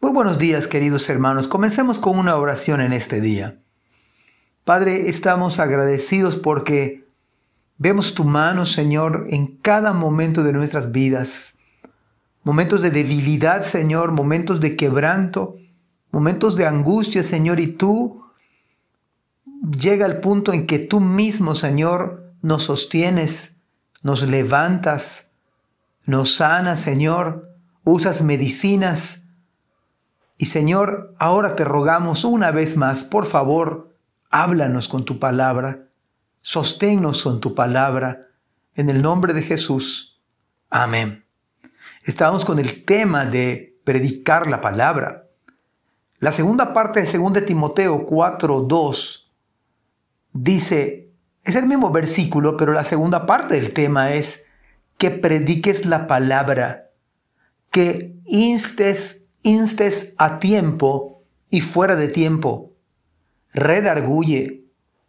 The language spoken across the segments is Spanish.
Muy buenos días queridos hermanos. Comencemos con una oración en este día. Padre, estamos agradecidos porque vemos tu mano, Señor, en cada momento de nuestras vidas. Momentos de debilidad, Señor, momentos de quebranto, momentos de angustia, Señor, y tú llega el punto en que tú mismo, Señor, nos sostienes, nos levantas, nos sanas, Señor, usas medicinas. Y Señor, ahora te rogamos una vez más, por favor, háblanos con tu palabra, sosténnos con tu palabra, en el nombre de Jesús. Amén. Estamos con el tema de predicar la palabra. La segunda parte de 2 Timoteo 4.2 dice, es el mismo versículo, pero la segunda parte del tema es que prediques la palabra, que instes, instes a tiempo y fuera de tiempo, redarguye,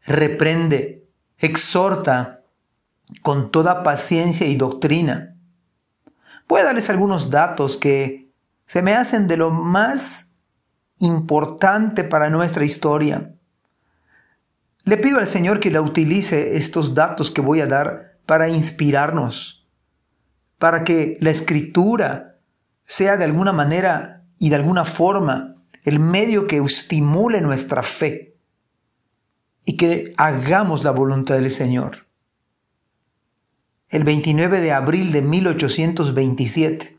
reprende, exhorta con toda paciencia y doctrina. Voy a darles algunos datos que se me hacen de lo más importante para nuestra historia. Le pido al Señor que la utilice estos datos que voy a dar para inspirarnos, para que la escritura sea de alguna manera y de alguna forma el medio que estimule nuestra fe y que hagamos la voluntad del Señor. El 29 de abril de 1827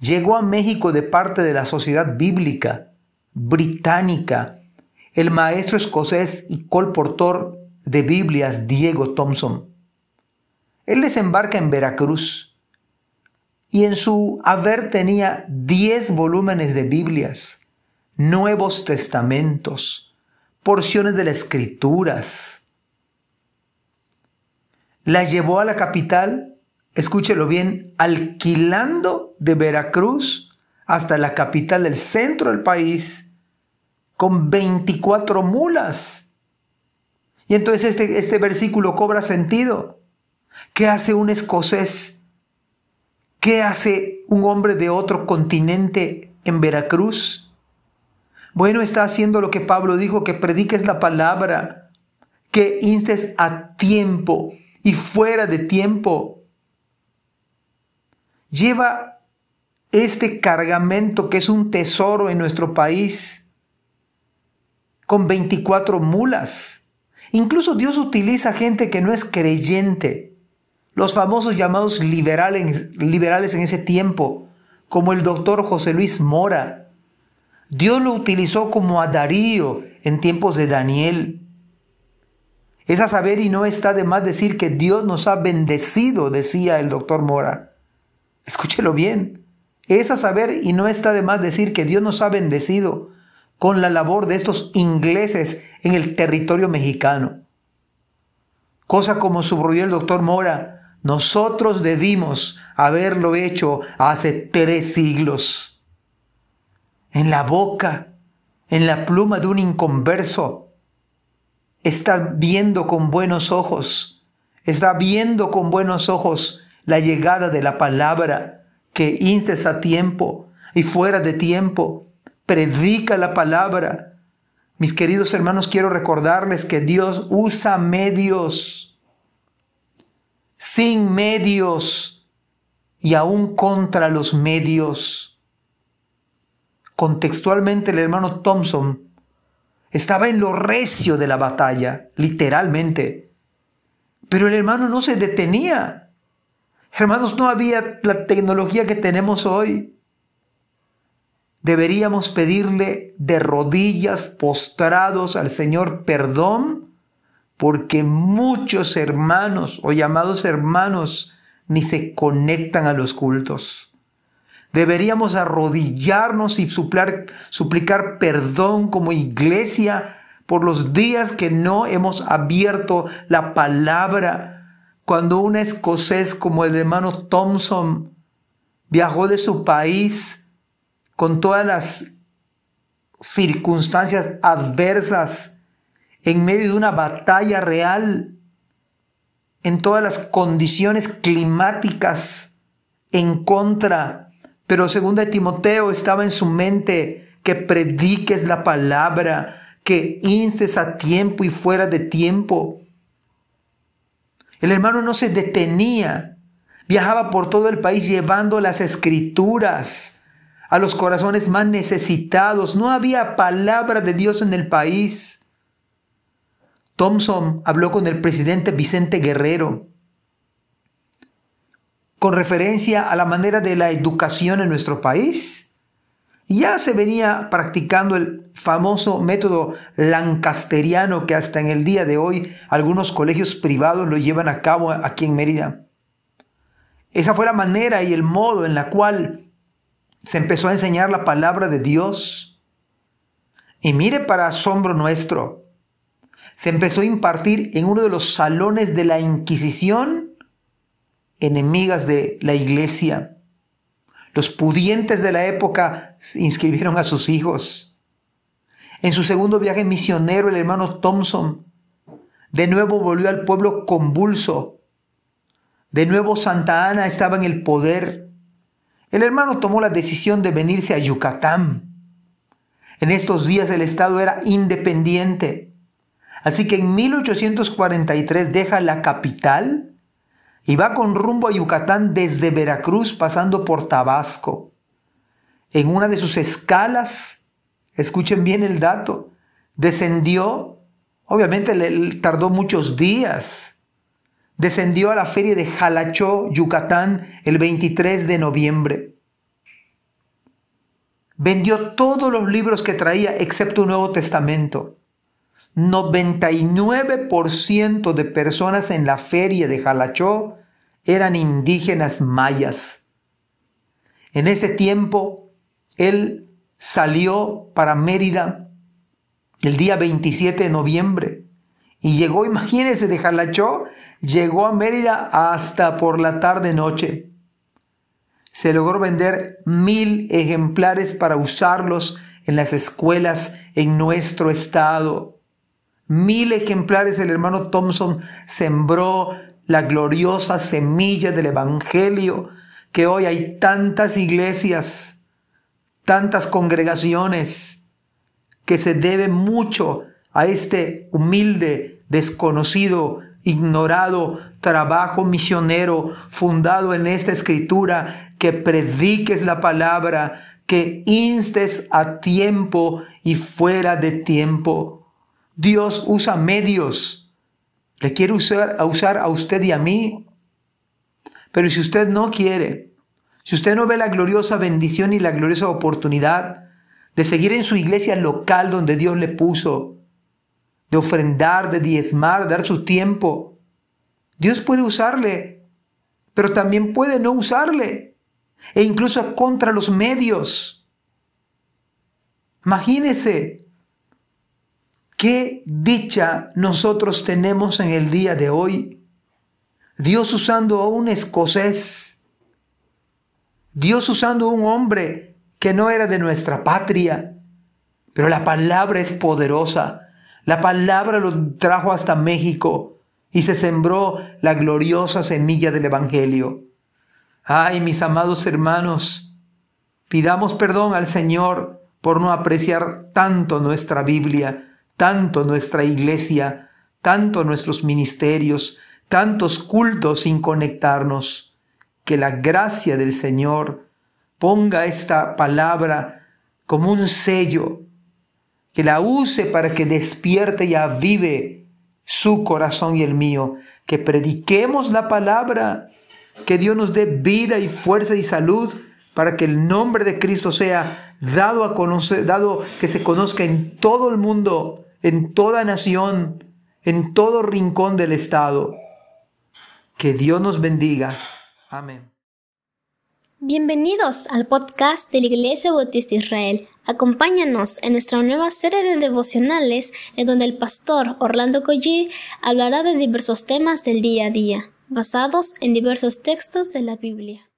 llegó a México de parte de la Sociedad Bíblica Británica el maestro escocés y colportor de Biblias Diego Thompson. Él desembarca en Veracruz y en su haber tenía 10 volúmenes de Biblias, Nuevos Testamentos, porciones de las Escrituras. La llevó a la capital, escúchelo bien, alquilando de Veracruz hasta la capital del centro del país, con 24 mulas. Y entonces este, este versículo cobra sentido. ¿Qué hace un escocés? ¿Qué hace un hombre de otro continente en Veracruz? Bueno, está haciendo lo que Pablo dijo, que prediques la palabra, que instes a tiempo y fuera de tiempo. Lleva este cargamento que es un tesoro en nuestro país con 24 mulas. Incluso Dios utiliza gente que no es creyente, los famosos llamados liberales, liberales en ese tiempo, como el doctor José Luis Mora. Dios lo utilizó como a Darío en tiempos de Daniel. Es a saber y no está de más decir que Dios nos ha bendecido, decía el doctor Mora. Escúchelo bien. Es a saber y no está de más decir que Dios nos ha bendecido con la labor de estos ingleses en el territorio mexicano. Cosa como subrayó el doctor Mora, nosotros debimos haberlo hecho hace tres siglos. En la boca, en la pluma de un inconverso, está viendo con buenos ojos, está viendo con buenos ojos la llegada de la palabra que instes a tiempo y fuera de tiempo predica la palabra. Mis queridos hermanos, quiero recordarles que Dios usa medios, sin medios y aún contra los medios. Contextualmente el hermano Thompson estaba en lo recio de la batalla, literalmente, pero el hermano no se detenía. Hermanos, no había la tecnología que tenemos hoy deberíamos pedirle de rodillas postrados al Señor perdón, porque muchos hermanos o llamados hermanos ni se conectan a los cultos. Deberíamos arrodillarnos y suplicar, perdón como iglesia por los días que no hemos abierto la palabra. Cuando un escocés como el hermano Thompson viajó de su país con todas las circunstancias adversas, en medio de una batalla real, en todas las condiciones climáticas en contra. Pero según de Timoteo estaba en su mente que prediques la palabra, que instes a tiempo y fuera de tiempo. El hermano no se detenía, viajaba por todo el país llevando las escrituras a los corazones más necesitados. No había palabra de Dios en el país. Thompson habló con el presidente Vicente Guerrero con referencia a la manera de la educación en nuestro país. Ya se venía practicando el famoso método lancasteriano que hasta en el día de hoy algunos colegios privados lo llevan a cabo aquí en Mérida. Esa fue la manera y el modo en la cual se empezó a enseñar la palabra de Dios. Y mire para asombro nuestro, se empezó a impartir en uno de los salones de la Inquisición, enemigas de la iglesia. Los pudientes de la época inscribieron a sus hijos. En su segundo viaje misionero, el hermano Thompson de nuevo volvió al pueblo convulso. De nuevo Santa Ana estaba en el poder. El hermano tomó la decisión de venirse a Yucatán. En estos días el Estado era independiente. Así que en 1843 deja la capital y va con rumbo a Yucatán desde Veracruz pasando por Tabasco. En una de sus escalas, escuchen bien el dato, descendió, obviamente le tardó muchos días, descendió a la feria de Jalachó, Yucatán, el 23 de noviembre. Vendió todos los libros que traía excepto un Nuevo Testamento. 99% de personas en la feria de Jalachó eran indígenas mayas. En ese tiempo, él salió para Mérida el día 27 de noviembre y llegó, imagínense, de Jalachó, llegó a Mérida hasta por la tarde-noche. Se logró vender mil ejemplares para usarlos en las escuelas en nuestro estado. Mil ejemplares el hermano Thompson sembró la gloriosa semilla del Evangelio, que hoy hay tantas iglesias, tantas congregaciones, que se debe mucho a este humilde, desconocido, ignorado trabajo misionero fundado en esta escritura, que prediques la palabra, que instes a tiempo y fuera de tiempo. Dios usa medios. Le quiere usar a, usar a usted y a mí. Pero si usted no quiere, si usted no ve la gloriosa bendición y la gloriosa oportunidad de seguir en su iglesia local donde Dios le puso, de ofrendar, de diezmar, dar su tiempo. Dios puede usarle, pero también puede no usarle, e incluso contra los medios. Imagínese qué dicha nosotros tenemos en el día de hoy. Dios usando a un escocés, Dios usando a un hombre que no era de nuestra patria, pero la palabra es poderosa la palabra lo trajo hasta México y se sembró la gloriosa semilla del Evangelio. Ay, mis amados hermanos, pidamos perdón al Señor por no apreciar tanto nuestra Biblia, tanto nuestra iglesia, tanto nuestros ministerios, tantos cultos sin conectarnos. Que la gracia del Señor ponga esta palabra como un sello que la use para que despierte y avive su corazón y el mío, que prediquemos la palabra, que Dios nos dé vida y fuerza y salud para que el nombre de Cristo sea dado a conocer, dado que se conozca en todo el mundo, en toda nación, en todo rincón del estado. Que Dios nos bendiga. Amén. Bienvenidos al podcast de la Iglesia Bautista Israel. Acompáñanos en nuestra nueva serie de devocionales en donde el pastor Orlando Collie hablará de diversos temas del día a día, basados en diversos textos de la Biblia.